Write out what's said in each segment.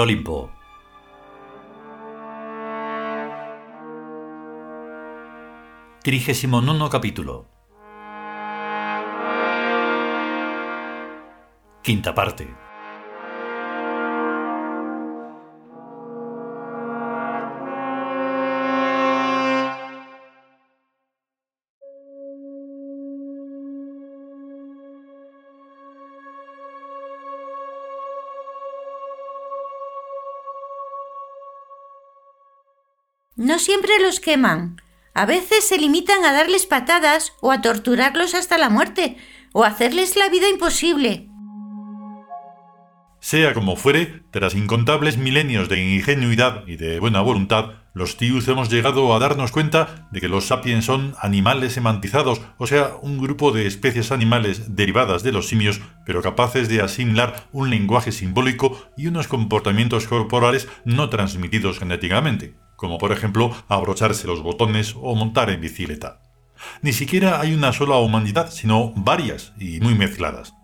Olimpo. Trigésimo nono capítulo. Quinta parte. No siempre los queman. A veces se limitan a darles patadas o a torturarlos hasta la muerte o a hacerles la vida imposible. Sea como fuere, tras incontables milenios de ingenuidad y de buena voluntad, los Tius hemos llegado a darnos cuenta de que los sapiens son animales semantizados, o sea, un grupo de especies animales derivadas de los simios, pero capaces de asimilar un lenguaje simbólico y unos comportamientos corporales no transmitidos genéticamente como por ejemplo abrocharse los botones o montar en bicicleta. Ni siquiera hay una sola humanidad, sino varias y muy mezcladas.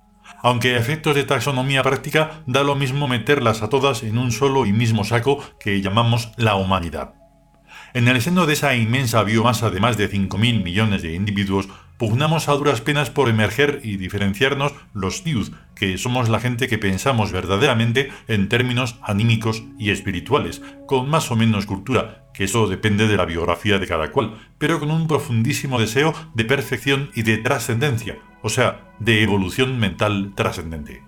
Aunque a efectos de taxonomía práctica da lo mismo meterlas a todas en un solo y mismo saco que llamamos la humanidad. En el seno de esa inmensa biomasa de más de 5.000 millones de individuos, pugnamos a duras penas por emerger y diferenciarnos los youth, que somos la gente que pensamos verdaderamente en términos anímicos y espirituales, con más o menos cultura, que eso depende de la biografía de cada cual, pero con un profundísimo deseo de perfección y de trascendencia, o sea, de evolución mental trascendente.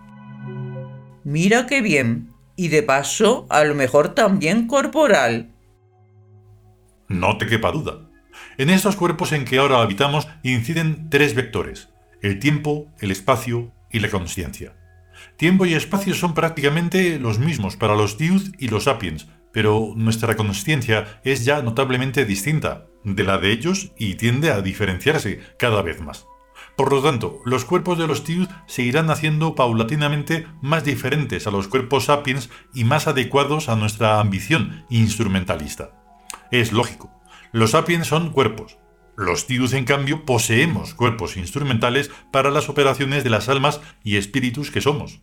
Mira qué bien. Y de paso, a lo mejor también corporal. No te quepa duda. En estos cuerpos en que ahora habitamos inciden tres vectores, el tiempo, el espacio y la conciencia. Tiempo y espacio son prácticamente los mismos para los Youth y los Sapiens, pero nuestra conciencia es ya notablemente distinta de la de ellos y tiende a diferenciarse cada vez más. Por lo tanto, los cuerpos de los Youth se irán haciendo paulatinamente más diferentes a los cuerpos sapiens y más adecuados a nuestra ambición instrumentalista. Es lógico. Los sapiens son cuerpos. Los tius, en cambio, poseemos cuerpos instrumentales para las operaciones de las almas y espíritus que somos.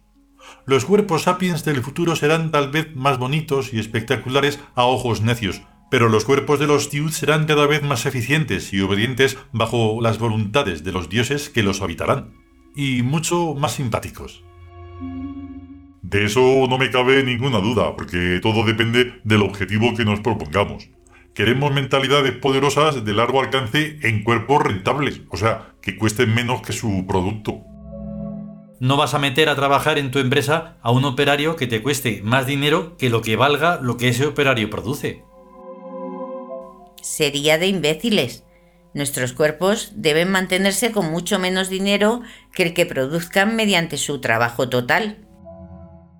Los cuerpos sapiens del futuro serán tal vez más bonitos y espectaculares a ojos necios, pero los cuerpos de los tius serán cada vez más eficientes y obedientes bajo las voluntades de los dioses que los habitarán, y mucho más simpáticos. De eso no me cabe ninguna duda, porque todo depende del objetivo que nos propongamos. Queremos mentalidades poderosas de largo alcance en cuerpos rentables, o sea, que cuesten menos que su producto. No vas a meter a trabajar en tu empresa a un operario que te cueste más dinero que lo que valga lo que ese operario produce. Sería de imbéciles. Nuestros cuerpos deben mantenerse con mucho menos dinero que el que produzcan mediante su trabajo total.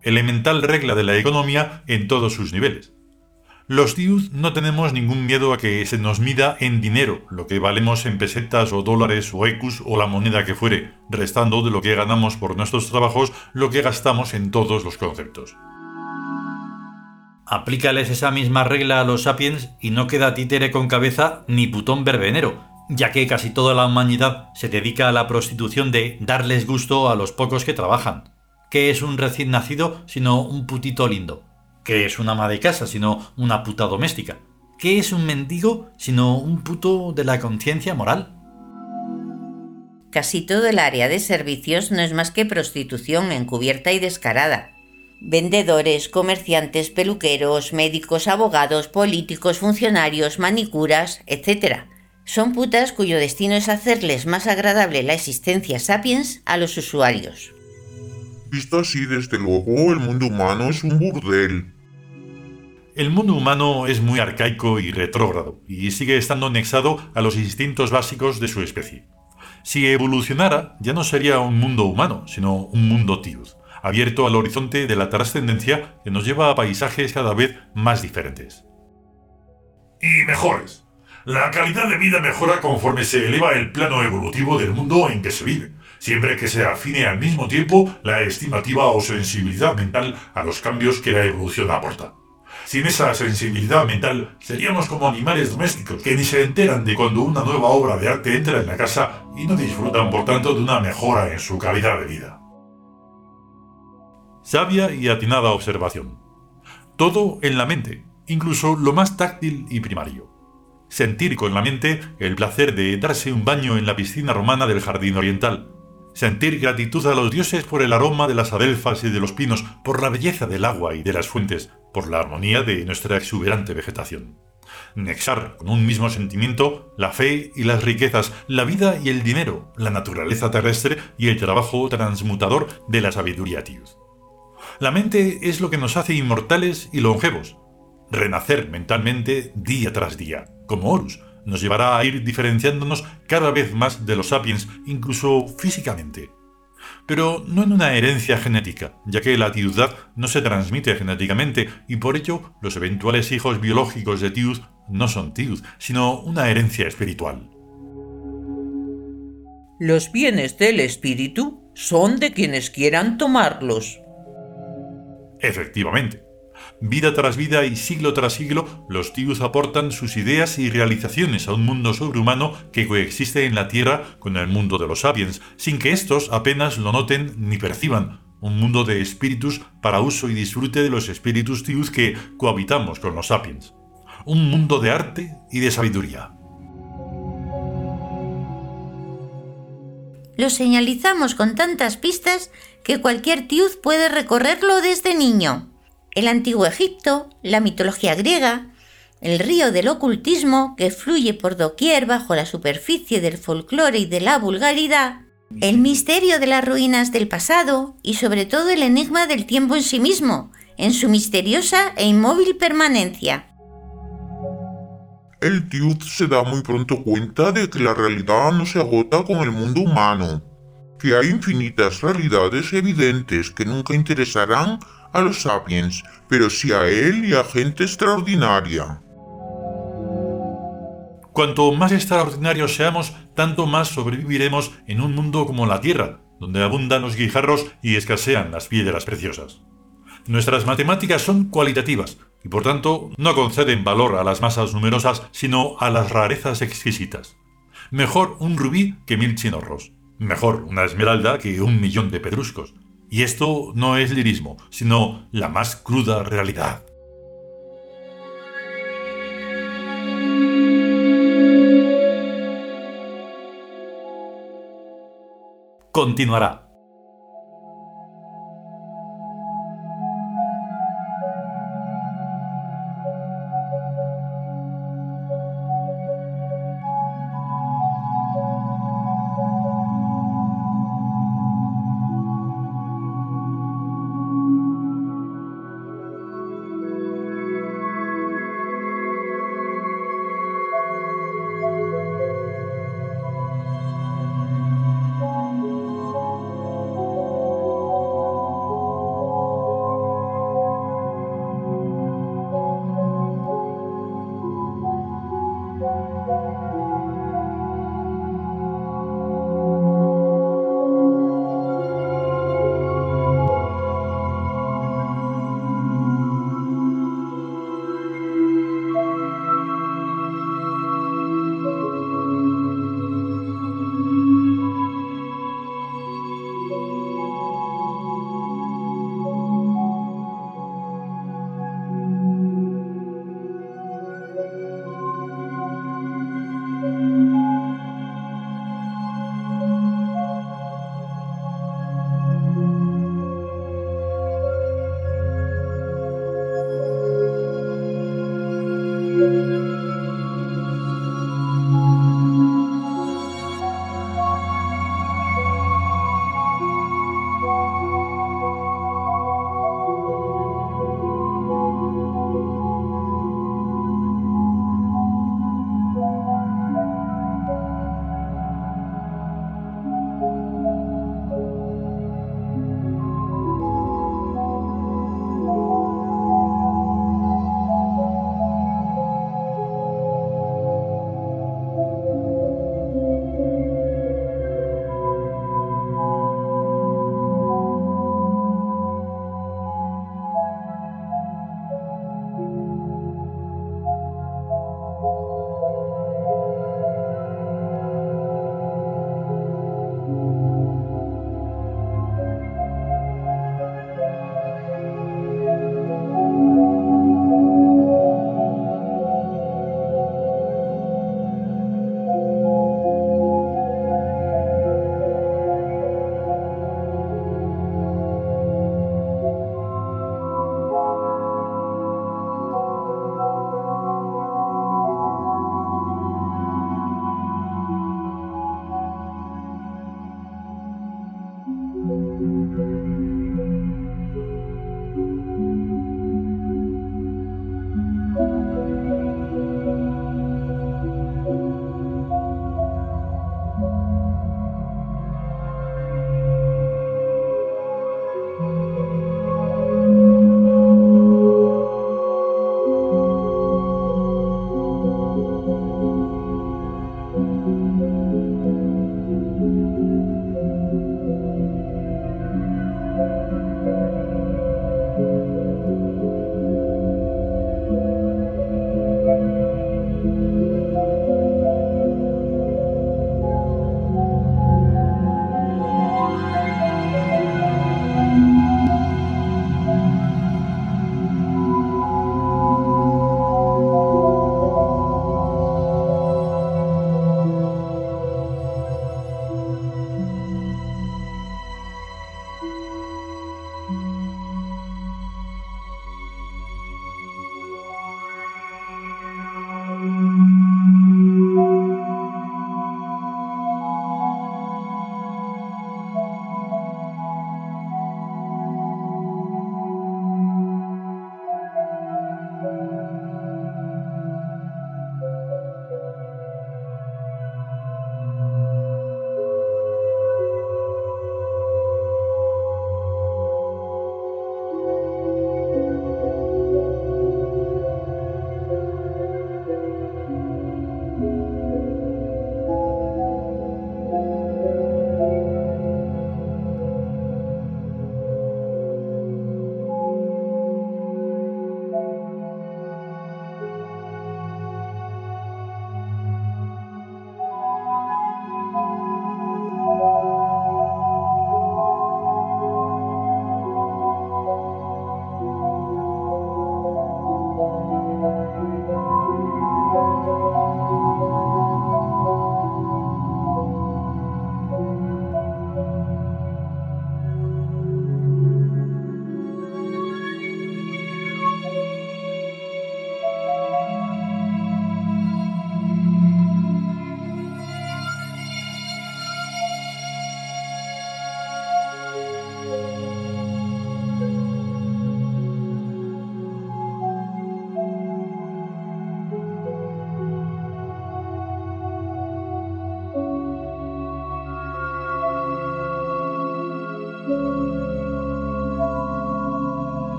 Elemental regla de la economía en todos sus niveles. Los Youth no tenemos ningún miedo a que se nos mida en dinero, lo que valemos en pesetas o dólares o ecus o la moneda que fuere, restando de lo que ganamos por nuestros trabajos lo que gastamos en todos los conceptos. Aplícales esa misma regla a los sapiens y no queda títere con cabeza ni putón verbenero, ya que casi toda la humanidad se dedica a la prostitución de darles gusto a los pocos que trabajan. ¿Qué es un recién nacido sino un putito lindo? ¿Qué es una ama de casa sino una puta doméstica? ¿Qué es un mendigo sino un puto de la conciencia moral? Casi todo el área de servicios no es más que prostitución encubierta y descarada. Vendedores, comerciantes, peluqueros, médicos, abogados, políticos, funcionarios, manicuras, etc. Son putas cuyo destino es hacerles más agradable la existencia sapiens a los usuarios. Visto así, desde luego, el mundo humano es un burdel. El mundo humano es muy arcaico y retrógrado, y sigue estando anexado a los instintos básicos de su especie. Si evolucionara, ya no sería un mundo humano, sino un mundo tiud, abierto al horizonte de la trascendencia que nos lleva a paisajes cada vez más diferentes. Y mejores. La calidad de vida mejora conforme se eleva el plano evolutivo del mundo en que se vive, siempre que se afine al mismo tiempo la estimativa o sensibilidad mental a los cambios que la evolución aporta. Sin esa sensibilidad mental, seríamos como animales domésticos que ni se enteran de cuando una nueva obra de arte entra en la casa y no disfrutan por tanto de una mejora en su calidad de vida. Sabia y atinada observación. todo en la mente, incluso lo más táctil y primario. Sentir con la mente el placer de darse un baño en la piscina romana del jardín oriental. Sentir gratitud a los dioses por el aroma de las adelfas y de los pinos, por la belleza del agua y de las fuentes, por la armonía de nuestra exuberante vegetación. Nexar con un mismo sentimiento la fe y las riquezas, la vida y el dinero, la naturaleza terrestre y el trabajo transmutador de la sabiduría tiud. La mente es lo que nos hace inmortales y longevos. Renacer mentalmente día tras día, como Horus, nos llevará a ir diferenciándonos cada vez más de los sapiens, incluso físicamente. Pero no en una herencia genética, ya que la tiudad no se transmite genéticamente y por ello los eventuales hijos biológicos de tiud no son tiud, sino una herencia espiritual. Los bienes del espíritu son de quienes quieran tomarlos. Efectivamente. Vida tras vida y siglo tras siglo, los Tius aportan sus ideas y realizaciones a un mundo sobrehumano que coexiste en la Tierra con el mundo de los sapiens, sin que estos apenas lo noten ni perciban. Un mundo de espíritus para uso y disfrute de los espíritus Tius que cohabitamos con los sapiens. Un mundo de arte y de sabiduría. Lo señalizamos con tantas pistas que cualquier tiud puede recorrerlo desde niño. El antiguo Egipto, la mitología griega, el río del ocultismo que fluye por doquier bajo la superficie del folclore y de la vulgaridad, el misterio de las ruinas del pasado y sobre todo el enigma del tiempo en sí mismo, en su misteriosa e inmóvil permanencia. El Tiud se da muy pronto cuenta de que la realidad no se agota con el mundo humano, que hay infinitas realidades evidentes que nunca interesarán a los sapiens, pero sí a él y a gente extraordinaria. Cuanto más extraordinarios seamos, tanto más sobreviviremos en un mundo como la Tierra, donde abundan los guijarros y escasean las piedras preciosas. Nuestras matemáticas son cualitativas y por tanto no conceden valor a las masas numerosas, sino a las rarezas exquisitas. Mejor un rubí que mil chinorros. Mejor una esmeralda que un millón de pedruscos. Y esto no es lirismo, sino la más cruda realidad. Continuará.